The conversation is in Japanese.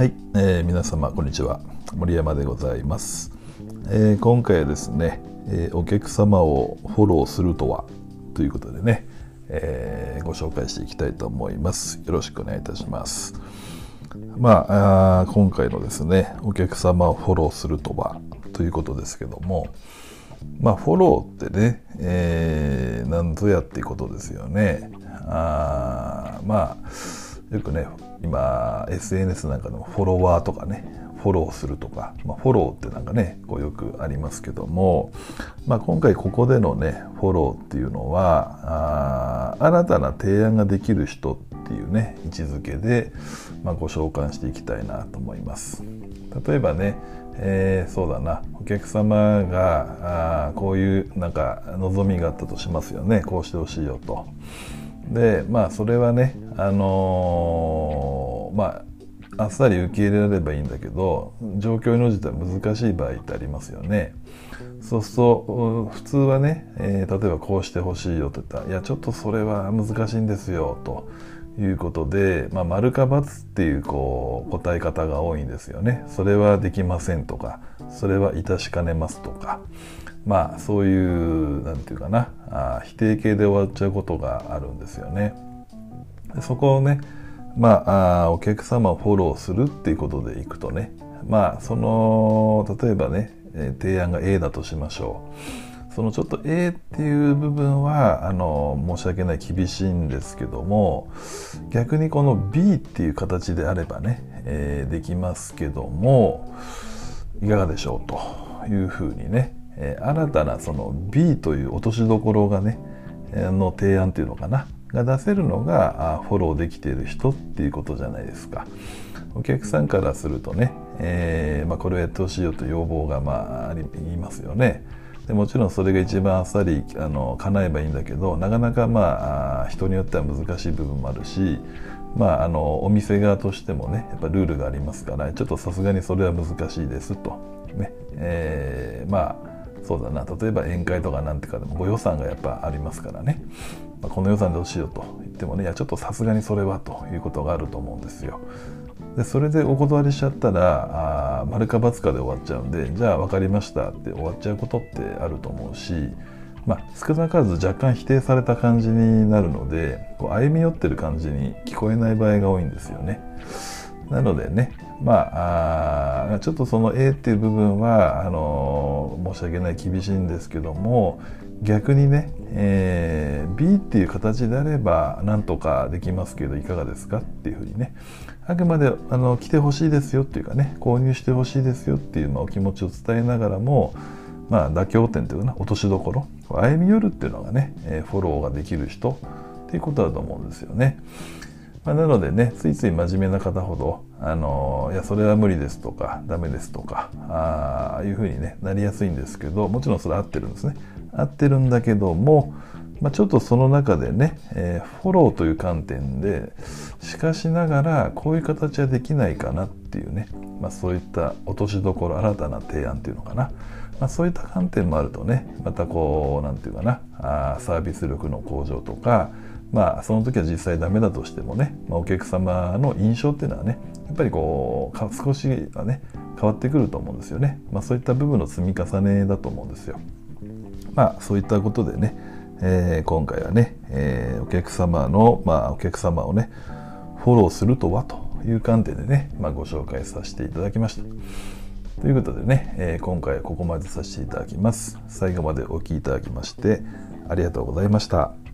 はい、えー皆様こんにちは。森山でございます、えー今回はですね、えーお客様をフォローするとはということでね、えご紹介していきたいと思います。よろしくお願いいたします。まあ今回のですねお客様をフォローするとはということですけどもまあフォローってね、えー、何ぞやっていうことですよね。あまあよくね今 SNS なんかでもフォロワーとかねフォローするとか、まあ、フォローってなんかねこうよくありますけども、まあ、今回ここでのねフォローっていうのはあ新たな提案ができる人っていうね位置づけで、まあ、ご紹介していきたいなと思います例えばね、えーそうだなお客様があこういうなんか望みがあったとしますよねこうしてほしいよと。でまあそれはねあのーまああっさり受け入れられればいいんだけど状況に応じては難しい場合ってありますよね。そうすると普通はね、えー例えばこうしてほしいよって言ったら「いやちょっとそれは難しいんですよ」ということで「まあ、丸か×」っていうこう答え方が多いんですよね。それはできませんとかそれは致しかねますとかまあそういうなんていうかなあ否定形で終わっちゃうことがあるんですよね。そこをねまああお客様をフォローするっていうことでいくとねまあその例えばね、提案が A だとしましょう。そのちょっと A っていう部分はあの申し訳ない厳しいんですけども逆にこの B っていう形であればね、えーできますけどもいかがでしょうというふうにね、えー新たなその B という落としどころがね、の提案っていうのかな。が出せるのがフォローできている人っていうことじゃないですか。お客さんからするとね、えーまあ、これをやってほしいよと要望がまあありますよね。でもちろんそれが一番あっさりあの叶えばいいんだけどなかなかまあ人によっては難しい部分もあるしまあ、あのお店側としてもねやっぱルールがありますからちょっとさすがにそれは難しいですと、ねえーまあそうだな例えば宴会とかなんてかでもご予算がやっぱありますからね、まあ、この予算で欲しいよと言ってもねいやちょっとさすがにそれはということがあると思うんですよ。でそれでお断りしちゃったらあ丸か×かで終わっちゃうんでじゃあ分かりましたって終わっちゃうことってあると思うし、まあ、少なからず若干否定された感じになるのでこう歩み寄ってる感じに聞こえない場合が多いんですよね。なのでねまあちょっとその A っていう部分はあの申し訳ない厳しいんですけども逆にね、えー B っていう形であればなんとかできますけどいかがですかっていうふうにねあくまであの来てほしいですよっていうかね購入してほしいですよっていう、まあ、お気持ちを伝えながらもまあ妥協点というかな落としどころ歩み寄るっていうのがね、えーフォローができる人っていうことだと思うんですよね。まあ、なのでねついつい真面目な方ほど「あのいやそれは無理です」とか「ダメです」とかああいうふうに、ね、なりやすいんですけどもちろんそれ合ってるんですね。合ってるんだけども、まあ、ちょっとその中でね、えーフォローという観点でしかしながらこういう形はできないかなっていうね、まあ、そういった落としどころ新たな提案っていうのかな、まあ、そういった観点もあるとねまたこうなんていうかなあーサービス力の向上とかまあその時は実際ダメだとしてもね、まあ、お客様の印象っていうのはねやっぱりこう少しはね変わってくると思うんですよね、ま、そういった部分の積み重ねだと思うんですよ。まあそういったことでね、えー今回はね、えーお客様のまあお客様をねフォローするとはという観点でね、まあ、ご紹介させていただきました。ということでね、えー今回はここまでさせていただきます。最後までお聴きいただきましてありがとうございました。